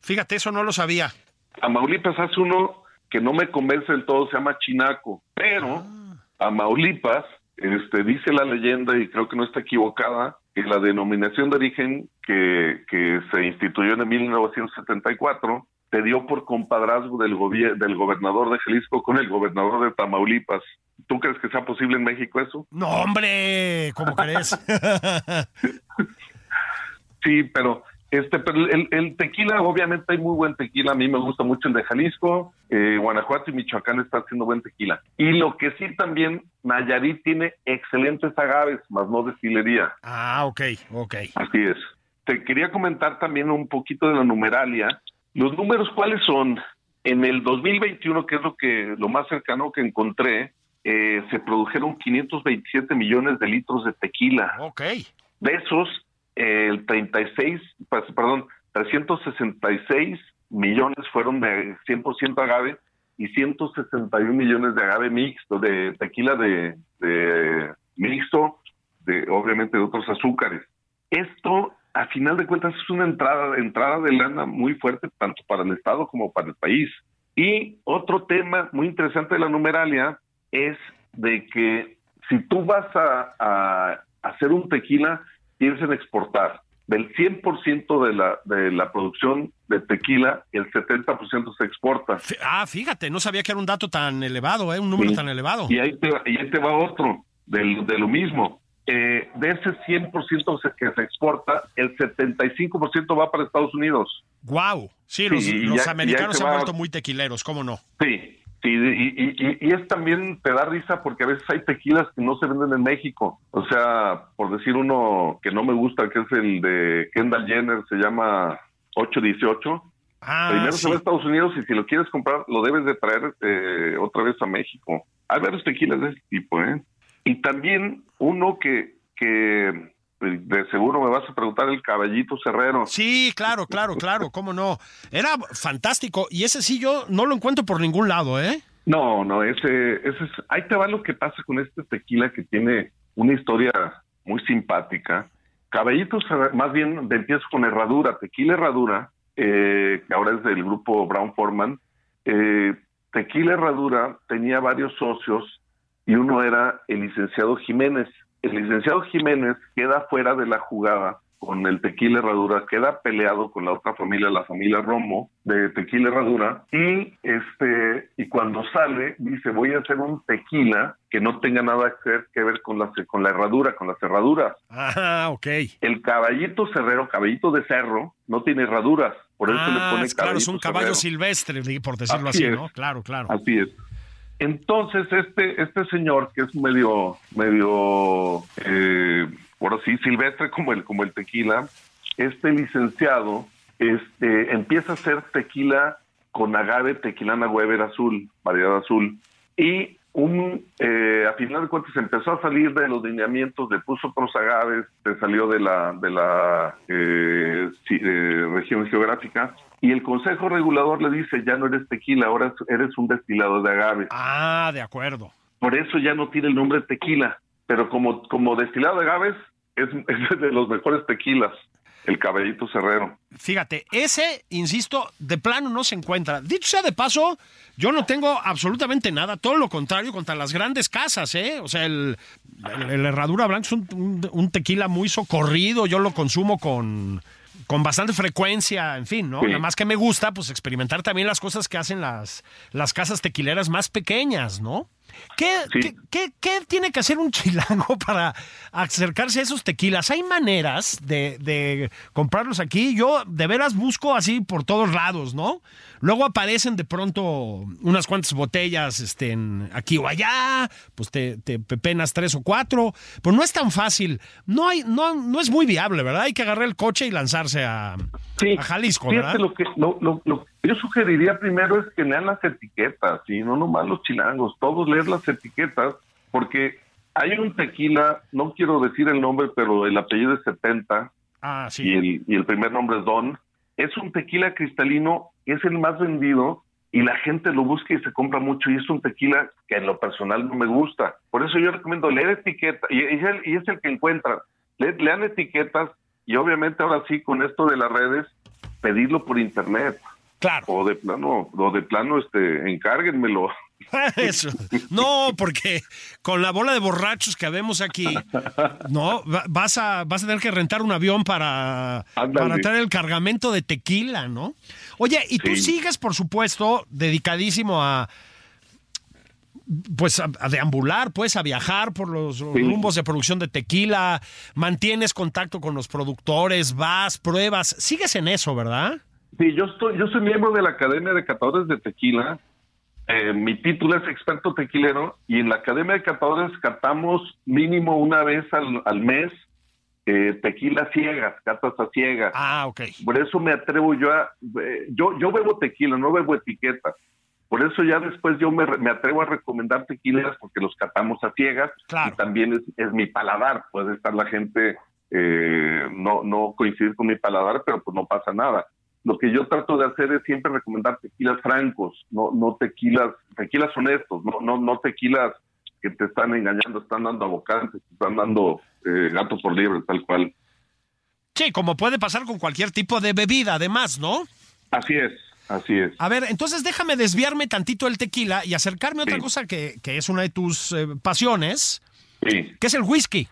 Fíjate, eso no lo sabía. Tamaulipas hace uno que no me convence del todo, se llama Chinaco, pero ah. Tamaulipas, este, dice la leyenda, y creo que no está equivocada, que la denominación de origen que, que se instituyó en 1974 se dio por compadrazgo del, del gobernador de Jalisco con el gobernador de Tamaulipas. ¿Tú crees que sea posible en México eso? No, hombre, ¿cómo crees? sí, pero este, pero el, tequila, obviamente hay muy buen tequila. A mí me gusta mucho el de Jalisco, eh, Guanajuato y Michoacán está haciendo buen tequila. Y lo que sí también, Nayarit tiene excelentes agaves, más no destilería. Ah, ok, ok. Así es. Te quería comentar también un poquito de la numeralia. Los números, ¿cuáles son? En el 2021, que es lo que lo más cercano que encontré, eh, se produjeron 527 millones de litros de tequila. Ok. De esos, el 36, pues, perdón, 366 millones fueron de 100% agave y 161 millones de agave mixto, de tequila de, mixto, de obviamente de otros azúcares. Esto, a final de cuentas, es una entrada, entrada de lana muy fuerte tanto para el Estado como para el país. Y otro tema muy interesante de la numeralia es de que si tú vas a hacer un tequila, piensen exportar. Del 100% de la, de la producción de tequila, el 70% se exporta. Ah, fíjate, no sabía que era un dato tan elevado, ¿eh? un número tan elevado. Y ahí te, y ahí te va otro, del, de lo mismo. Eh, de ese 100% que se exporta, el 75% va para Estados Unidos. ¡Wow! Sí, los, americanos se han vuelto muy tequileros, ¿cómo no? Sí, Sí, y, y, es también, te da risa porque a veces hay tequilas que no se venden en México. O sea, por decir uno que no me gusta, que es el de Kendall Jenner, se llama 818. Ah, Primero se va a Estados Unidos y si lo quieres comprar, lo debes de traer eh, otra vez a México. Hay varios tequilas de ese tipo, ¿eh? Y también uno que, que de seguro me vas a preguntar el caballito cerrero. Sí, claro, claro, claro, cómo no. Era fantástico y ese sí yo no lo encuentro por ningún lado, ¿eh? No, no, ese, ese es, ahí te va lo que pasa con este tequila que tiene una historia muy simpática. Caballito más bien empiezo con Herradura, Tequila Herradura, eh, que ahora es del grupo Brown Forman. Eh, tequila Herradura tenía varios socios y uno era el licenciado Jiménez el licenciado Jiménez queda fuera de la jugada con el Tequila Herradura, queda peleado con la otra familia, la familia Romo de Tequila Herradura, y este y cuando sale dice voy a hacer un tequila que no tenga nada que ver, con la con la herradura, con las herraduras. Ah, ok. El caballito cerrero, caballito de cerro, no tiene herraduras, por eso le ah, pone claro, es un caballo silvestre, por decirlo así, ¿no? Claro, claro. Así es. Entonces, este, este señor, que es medio, medio, eh, ahora sí, silvestre como el, como el tequila, este licenciado, este, empieza a hacer tequila con agave tequilana Weber azul, variedad azul, y un, eh, a final de cuentas empezó a salir de los lineamientos, le puso otros agaves, se salió de la, de la eh, eh, región geográfica y el Consejo Regulador le dice, ya no eres tequila, ahora eres un destilado de agave. Ah, de acuerdo. Por eso ya no tiene el nombre tequila, pero como, como destilado de agaves es, es de los mejores tequilas. El caballito cerrero. Fíjate, ese, insisto, de plano no se encuentra. Dicho sea de paso, yo no tengo absolutamente nada, todo lo contrario contra las grandes casas, ¿eh? O sea, el, Herradura Blanco es un, tequila muy socorrido, yo lo consumo con, con bastante frecuencia, en fin, ¿no? Nada más que me gusta, pues experimentar también las cosas que hacen las, las casas tequileras más pequeñas, ¿no? ¿Qué, ¿qué, tiene que hacer un chilango para acercarse a esos tequilas? ¿Hay maneras de, de, comprarlos aquí? Yo de veras busco así por todos lados, ¿no? Luego aparecen de pronto unas cuantas botellas este, aquí o allá, pues te, te pepenas tres o cuatro, pues no es tan fácil. No, hay, no, no es muy viable, ¿verdad? Hay que agarrar el coche y lanzarse a, Jalisco, ¿verdad? Lo que, lo, lo, yo sugeriría primero es que lean las etiquetas, y no nomás los chilangos, todos leer las etiquetas, porque hay un tequila, no quiero decir el nombre, pero el apellido es 70, ah, sí. y, el, y el primer nombre es Don, es un tequila cristalino, es el más vendido y la gente lo busca y se compra mucho y es un tequila que en lo personal no me gusta. Por eso yo recomiendo leer etiquetas y, es, el, y es el que encuentran. lean etiquetas y obviamente ahora sí con esto de las redes pedirlo por internet. Claro. O de plano, o de plano, este, encárguenmelo. Eso. No, porque con la bola de borrachos que vemos aquí, no, vas a, vas a tener que rentar un avión para, para traer el cargamento de tequila, ¿no? Oye, y tú sigues, por supuesto, dedicadísimo a pues a, deambular, pues a viajar por los rumbos de producción de tequila, mantienes contacto con los productores, vas, pruebas, sigues en eso, ¿verdad? Sí, yo estoy, yo soy miembro de la Academia de Catadores de Tequila. Eh, mi título es experto tequilero y en la Academia de Catadores catamos mínimo una vez al, mes eh, tequila ciegas, catas a ciegas. Ah, ok. Por eso me atrevo yo a... Eh, yo, yo bebo tequila, no bebo etiquetas. Por eso ya después yo me, me, atrevo a recomendar tequilas porque los catamos a ciegas y también es, es, mi paladar. Puede estar la gente no, no coincidir con mi paladar, pero pues no pasa nada lo que yo trato de hacer es siempre recomendar tequilas francos, no, no tequilas, tequilas honestos, no, no, no tequilas que te están engañando, están dando abocantes, te están dando eh, gatos por libre, tal cual. Sí, como puede pasar con cualquier tipo de bebida, además, ¿no? Así es, así es. A ver, entonces déjame desviarme tantito el tequila y acercarme a otra cosa que, que, es una de tus eh, pasiones, sí. que es el whisky.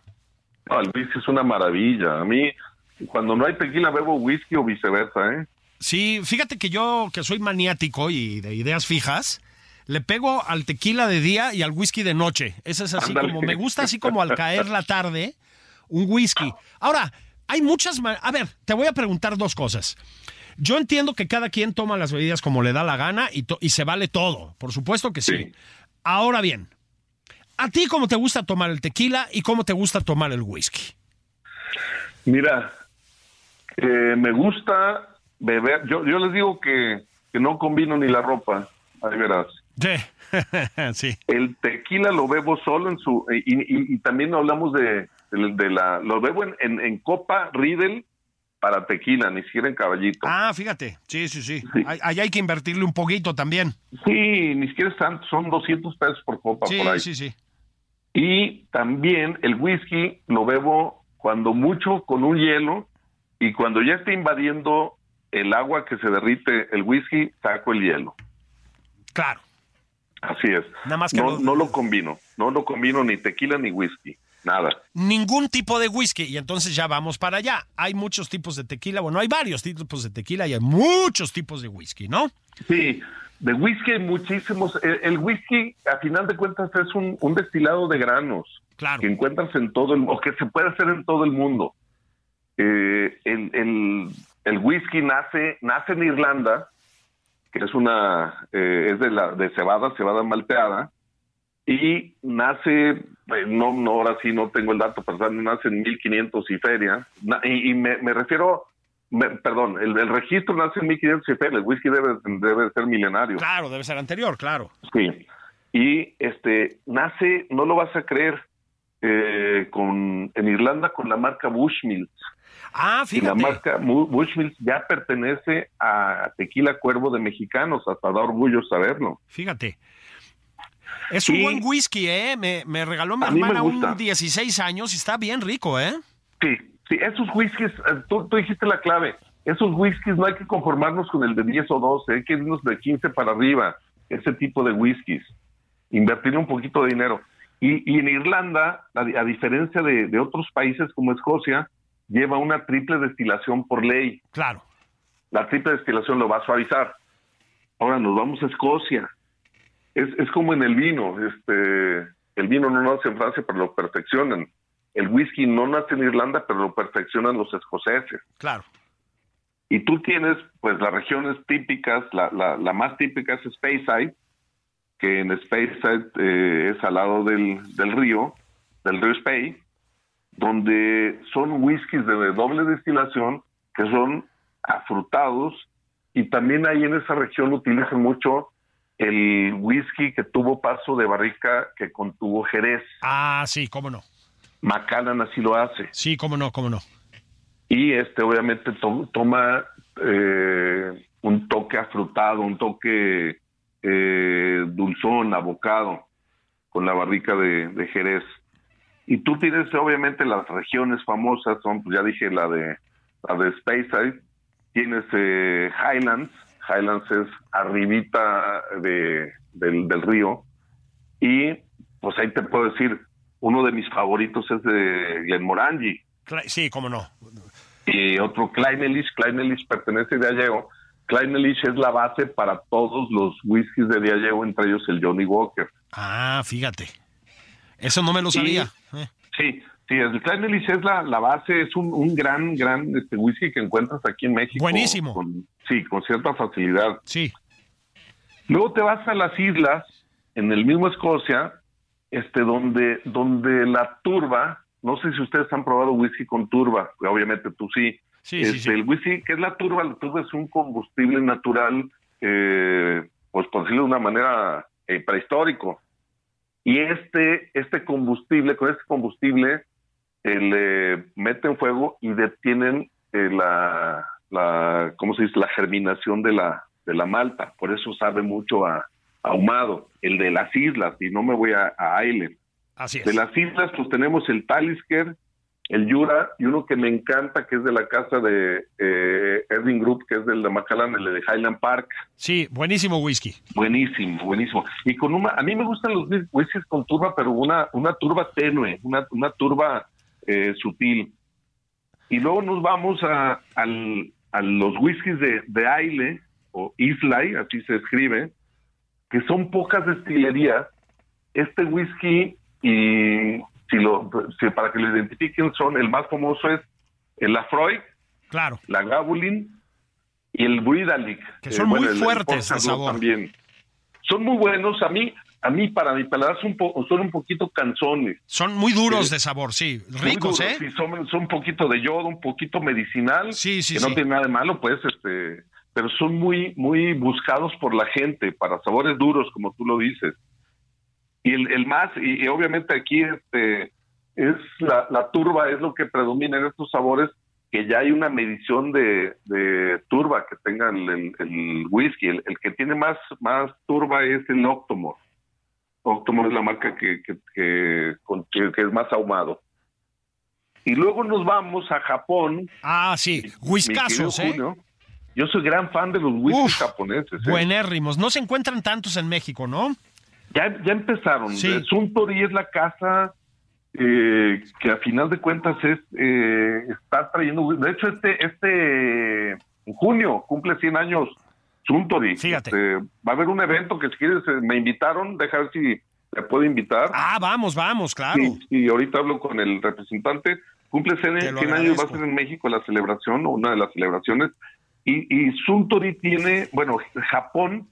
el whisky es una maravilla. A mí, cuando no hay tequila, bebo whisky o viceversa, ¿eh? Sí, fíjate que yo, que soy maniático y de ideas fijas, le pego al tequila de día y al whisky de noche. Ese es así como, me gusta así como al caer la tarde, un whisky. Ahora, hay muchas... A ver, te voy a preguntar dos cosas. Yo entiendo que cada quien toma las bebidas como le da la gana y, y se vale todo. Por supuesto que sí. Ahora bien, ¿a ti cómo te gusta tomar el tequila y cómo te gusta tomar el whisky? Mira, eh, me gusta beber, yo, yo les digo que, no combino ni la ropa, ahí verás. Sí. El tequila lo bebo solo en su, y, y, también hablamos de, de, la, lo bebo en, en, copa Riedel para tequila, ni siquiera en caballito. Ah, fíjate, sí, sí, sí. Ahí hay que invertirle un poquito también. Sí, ni siquiera es son 200 pesos por copa sí, por ahí. Sí, sí, Y también el whisky lo bebo cuando mucho con un hielo y cuando ya esté invadiendo el agua que se derrite el whisky, saco el hielo. Claro. Así es. Nada más que no, no lo combino, no lo combino ni tequila ni whisky, nada. Ningún tipo de whisky y entonces ya vamos para allá. Hay muchos tipos de tequila, bueno, hay varios tipos de tequila y hay muchos tipos de whisky, ¿no? Sí, de whisky hay muchísimos. El, whisky, a final de cuentas, es un, destilado de granos claro. que encuentras en todo el o que se puede hacer en todo el mundo. Eh, el, el, el whisky nace, nace en Irlanda, que es una, eh, es de la, de cebada, cebada malteada, y nace, eh, no, no, ahora sí no tengo el dato, pero nace en 1500 y feria, y, me, refiero, perdón, el, registro nace en 1500 y feria, el whisky debe, debe ser milenario. Claro, debe ser anterior, claro. Sí, y este, nace, no lo vas a creer, eh, con, en Irlanda con la marca Bushmills. Ah, fíjate. la marca Bushmills ya pertenece a Tequila Cuervo de Mexicanos, hasta da orgullo saberlo. Fíjate. Es un buen whisky, ¿eh? Me, regaló mi hermana un 16 años y está bien rico, ¿eh? Sí, sí, esos whiskies, eh, tú, dijiste la clave. Esos whiskies no hay que conformarnos con el de 10 o 12, hay que irnos de 15 para arriba, ese tipo de whiskies. Invertir un poquito de dinero. Y, en Irlanda, a, diferencia de otros países como Escocia, lleva una triple destilación por ley. Claro. La triple destilación lo va a suavizar. Ahora nos vamos a Escocia. Es, es como en el vino. Este, el vino no nace en Francia, pero lo perfeccionan. El whisky no nace en Irlanda, pero lo perfeccionan los escoceses. Claro. Y tú tienes, pues, las regiones típicas, la, la, la más típica es Speyside, que en Speyside eh, es al lado del, del río, del río Spey, donde son whiskies de doble destilación que son afrutados y también ahí en esa región utilizan mucho el whisky que tuvo paso de barrica que contuvo Jerez. Ah, sí, cómo no. Macallan así lo hace. Sí, cómo no, cómo no. Y este obviamente toma eh, un toque afrutado, un toque eh, dulzón, abocado, con la barrica de, de Jerez. Y tú tienes obviamente las regiones famosas, son, pues ya dije, la de la de Speyside, tienes eh, Highlands, Highlands es arribita de, del, del río, y pues ahí te puedo decir, uno de mis favoritos es de Glenmorangie, Sí, cómo no. y otro Kleinelich, Kleinelich pertenece a Diageo, Kleinelich es la base para todos los whiskies de Diageo, entre ellos el Johnny Walker. Ah, fíjate. Eso no me lo Y- sabía. Eh, Sí, sí, el Kleinelich es la, la base, es un, un gran, gran este, whisky que encuentras aquí en México. Buenísimo. con- sí, con cierta facilidad. Sí. Luego te vas a las islas, en el mismo Escocia, este, donde, donde la turba, no sé si ustedes han probado whisky con turba, obviamente tú sí. Sí, sí, Este, sí. El whisky, ¿qué es la turba? La turba es un combustible natural, eh, pues por decirlo de una manera eh, prehistórico. Y este, este combustible, con este combustible, eh, le meten fuego y detienen eh, la, la, ¿cómo se dice? La germinación de la, de la malta. Por eso sabe mucho a, ahumado. El de las islas, y no me voy a, a Island. Así es. De las islas, pues tenemos el Talisker, el Yura, y uno que me encanta, que es de la casa de eh, Erding Group, que es del de Macallan, el de Highland Park. Sí, buenísimo whisky. Buenísimo, buenísimo. Y con una, a mí me gustan los whis- whiskies con turba, pero una, una turba tenue, una, una turba eh, sutil. Y luego nos vamos a, al- a los whiskies de, de Aile, o Islay, así se escribe, que son pocas destilerías. Este whisky, y si lo, si para que lo identifiquen, son, el más famoso es el Lafroy, Claro. la Gabulin y el Bridalic. Que son muy el- el fuertes de sabor. También. Son muy buenos. A mí, a mí para mi paladar son, un po- son un poquito canzones. Son muy duros Sí. de sabor, sí. Muy Ricos, duros, ¿eh? sí, son, son un poquito de yodo, un poquito medicinal. Sí, sí, que sí. no tiene nada de malo, pues, este, pero son muy, muy buscados por la gente para sabores duros, como tú lo dices. Y el, el más, y, y obviamente aquí, este, es la, la turba es lo que predomina en estos sabores, que ya hay una medición de, de turba que tenga el, el- el whisky. El, que tiene más, más turba es el Octomore. Octomore es la marca que, que, que, es más ahumado. Y luego nos vamos a Japón. Ah, sí. Whiskazos, ¿eh? Julio, Yo soy gran fan de los whiskies Uf, japoneses. ¿eh? Buenérrimos. No se encuentran tantos en México, ¿no? Ya, ya empezaron. Sí. Suntory es la casa eh, que a final de cuentas es eh, está trayendo. De hecho, este este en junio cumple 100 años Suntory. Fíjate. Este, va a haber un evento que si quieres eh, me invitaron, deja ver si le puedo invitar. Ah, vamos, vamos, claro. Sí, sí, ahorita hablo con el representante. Cumple 100, Te lo 100 años, va a ser en México la celebración, o una de las celebraciones. Y, y Suntory tiene, bueno, Japón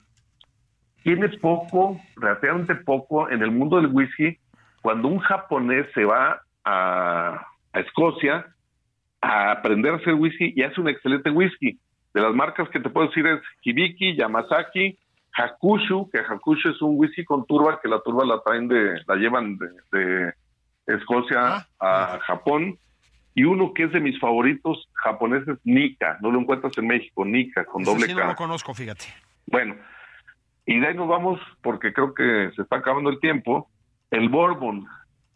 tiene poco, relativamente poco en el mundo del whisky. Cuando un japonés se va a, a Escocia a aprender a hacer whisky y hace un excelente whisky. De las marcas que te puedo decir es Hibiki, Yamazaki, Hakushu, que Hakushu es un whisky con turba, que la turba la traen de, la llevan de, de Escocia Ah. a Japón. Y uno que es de mis favoritos japoneses, Nika. No lo encuentras en México, Nika, con Ese doble sí K. no lo conozco, fíjate. Bueno, y de ahí nos vamos, porque creo que se está acabando el tiempo. El Bourbon.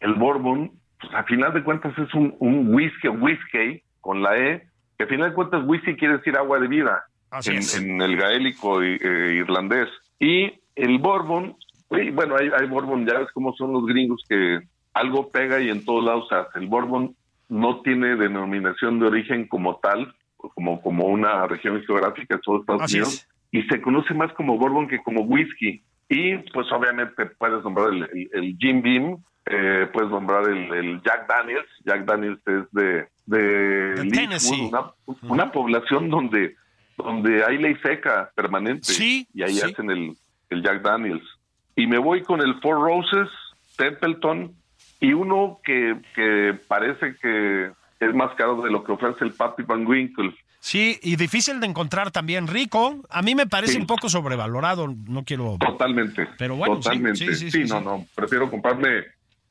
El Bourbon, pues a final de cuentas es un, un whisky, whisky, con la E, que a final de cuentas whisky quiere decir agua de vida en, el gaélico eh, irlandés. Y el Bourbon, y bueno, hay, hay Bourbon, ya ves cómo son los gringos que algo pega y en todos lados hace. El Bourbon no tiene denominación de origen como tal, como, como una región geográfica de todo Estados Así Unidos es. Y se conoce más como bourbon que como whisky. Y pues obviamente puedes nombrar el, el- el Jim Beam, eh, puedes nombrar el, el Jack Daniels. Jack Daniels es de, de, Tennessee. una, una población donde, donde hay ley seca permanente. Sí, y ahí sí. hacen el, el Jack Daniels. Y me voy con el Four Roses, Templeton, y uno que, que parece que es más caro de lo que ofrece el Papi Van Winkle. Sí, y difícil de encontrar también. Rico, a mí me parece Sí. un poco sobrevalorado. No quiero. Totalmente. Pero bueno, sí, totalmente. sí, sí, sí, no, no. Prefiero comprarme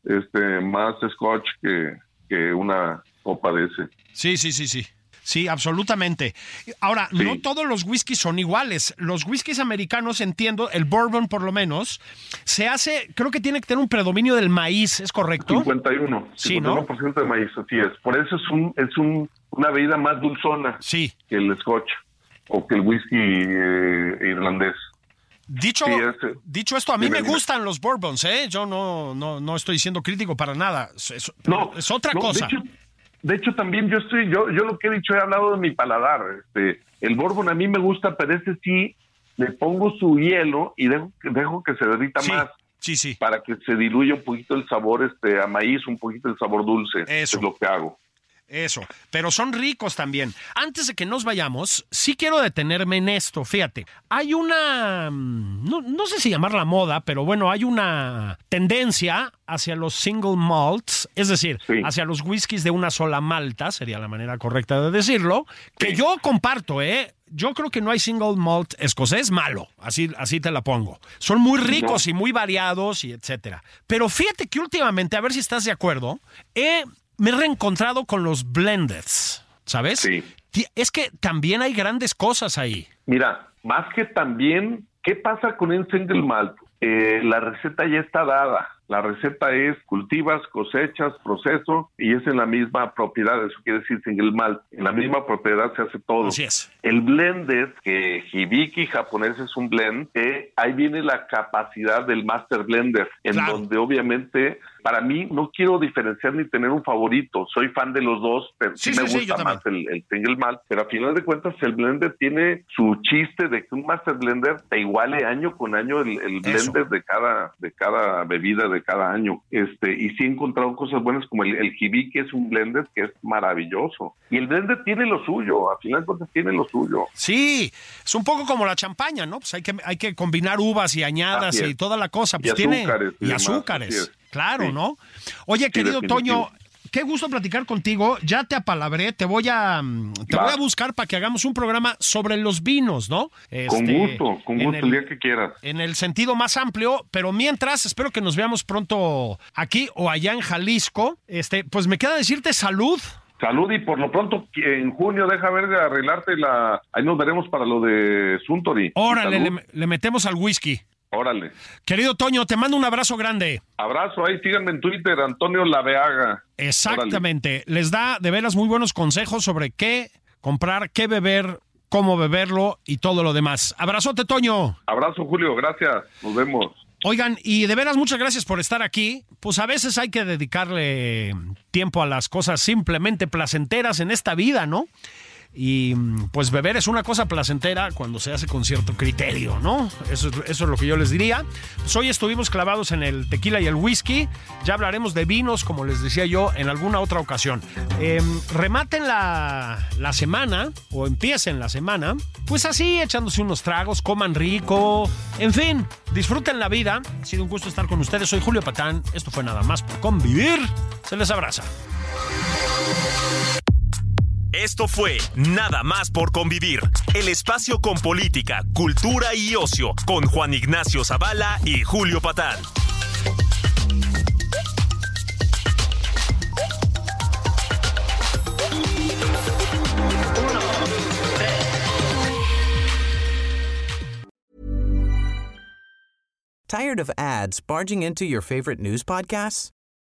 este más scotch que, que una copa de ese. Sí, sí, sí, sí. Sí, absolutamente. Ahora, Sí. no todos los whiskies son iguales. Los whiskies americanos, entiendo, el bourbon por lo menos, se hace, creo que tiene que tener un predominio del maíz, ¿es correcto? 51, Sí, ¿no? 51% de maíz, así es. Por eso es un es un, una bebida más dulzona Sí. que el scotch o que el whisky eh, irlandés. Dicho, Sí, ese- dicho esto, a mí me gustan los bourbons, ¿eh? Yo no, no, no estoy siendo crítico para nada. Es, No, es otra no, cosa. De hecho, de hecho, también yo estoy, yo, yo lo que he dicho, he hablado de mi paladar. Este, el bourbon a mí me gusta, pero ese sí le pongo su hielo y dejo, que- dejo que se derrita sí, más sí, sí. para que se diluya un poquito el sabor este a maíz, un poquito el sabor dulce. Eso. Es lo que hago. Eso, pero son ricos también. Antes de que nos vayamos, sí quiero detenerme en esto. Fíjate, hay una, mm, no, no sé si llamarla moda, pero bueno, hay una tendencia hacia los single malts, es decir, Sí. hacia los whiskies de una sola malta, sería la manera correcta de decirlo, que Sí. yo comparto, ¿eh? Yo creo que no hay single malt escocés malo, así, así te la pongo. Son muy ricos No. y muy variados y etcétera. Pero fíjate que últimamente, a ver si estás de acuerdo, he, me he reencontrado con los blendeds, ¿sabes? Sí. Es que también hay grandes cosas ahí. Mira, más que también, ¿qué pasa con el single malt? Eh, la receta ya está dada. La receta es cultivas, cosechas, proceso y es en la misma propiedad. Eso quiere decir single malt. En la misma propiedad se hace todo. Así es. El blended, que Hibiki japonés es un blend, que ahí viene la capacidad del master blender, en Claro. donde obviamente para mí no quiero diferenciar ni tener un favorito. Soy fan de los dos, pero sí, Sí, me sí, gusta más el, el single malt. Pero a final de cuentas el blender tiene su chiste de que un master blender te iguale año con año el, blender de cada de cada bebida de cada año. Este y sí he encontrado cosas buenas como el, el Hibiki es un blender que es maravilloso. Y el blender tiene lo suyo, a final de cuentas tiene lo suyo. Sí, es un poco como la champaña, ¿no? Pues hay que, hay que combinar uvas y añadas y toda la cosa. Pues Y tiene, azúcares y azúcares. Claro, Sí. ¿no? Oye, querido definitivo. Toño, qué gusto platicar contigo. Ya te apalabré, te voy a mm, te Va. voy a buscar para que hagamos un programa sobre los vinos, ¿no? Con Este, gusto, con gusto, el, el- día que quieras. en el sentido más amplio, pero mientras espero que nos veamos pronto aquí o allá en Jalisco. Este, pues me queda decirte salud. Salud y por lo pronto en junio deja ver de arreglarte la... Ahí nos veremos para lo de Suntory. Órale, le metemos al whisky. Órale. Querido Toño, te mando un abrazo grande. Abrazo ahí, síganme en Twitter, Antonio Laveaga. Exactamente. Les da de veras muy buenos consejos sobre qué comprar, qué beber, cómo beberlo y todo lo demás. Abrazote, Toño. Abrazo, Julio, gracias. Nos vemos. Oigan, y de veras muchas gracias por estar aquí. Pues a veces hay que dedicarle tiempo a las cosas simplemente placenteras en esta vida, ¿no? Y mm, pues beber es una cosa placentera cuando se hace con cierto criterio, ¿no? Eso es, eso es lo que yo les diría. Pues hoy estuvimos clavados en el tequila y el whisky. Ya hablaremos de vinos, como les decía yo, en alguna otra ocasión. Eh, rematen la, la semana o empiecen la semana, pues así, echándose unos tragos, coman rico, en fin, disfruten la vida. Ha sido un gusto estar con ustedes. Soy Julio Patán. Esto fue nada más por convivir. Se les abraza. Esto fue Nada más por convivir, el espacio con política, cultura y ocio, con Juan Ignacio Zavala y Julio Patán. Tired of ads barging into your favorite news podcasts?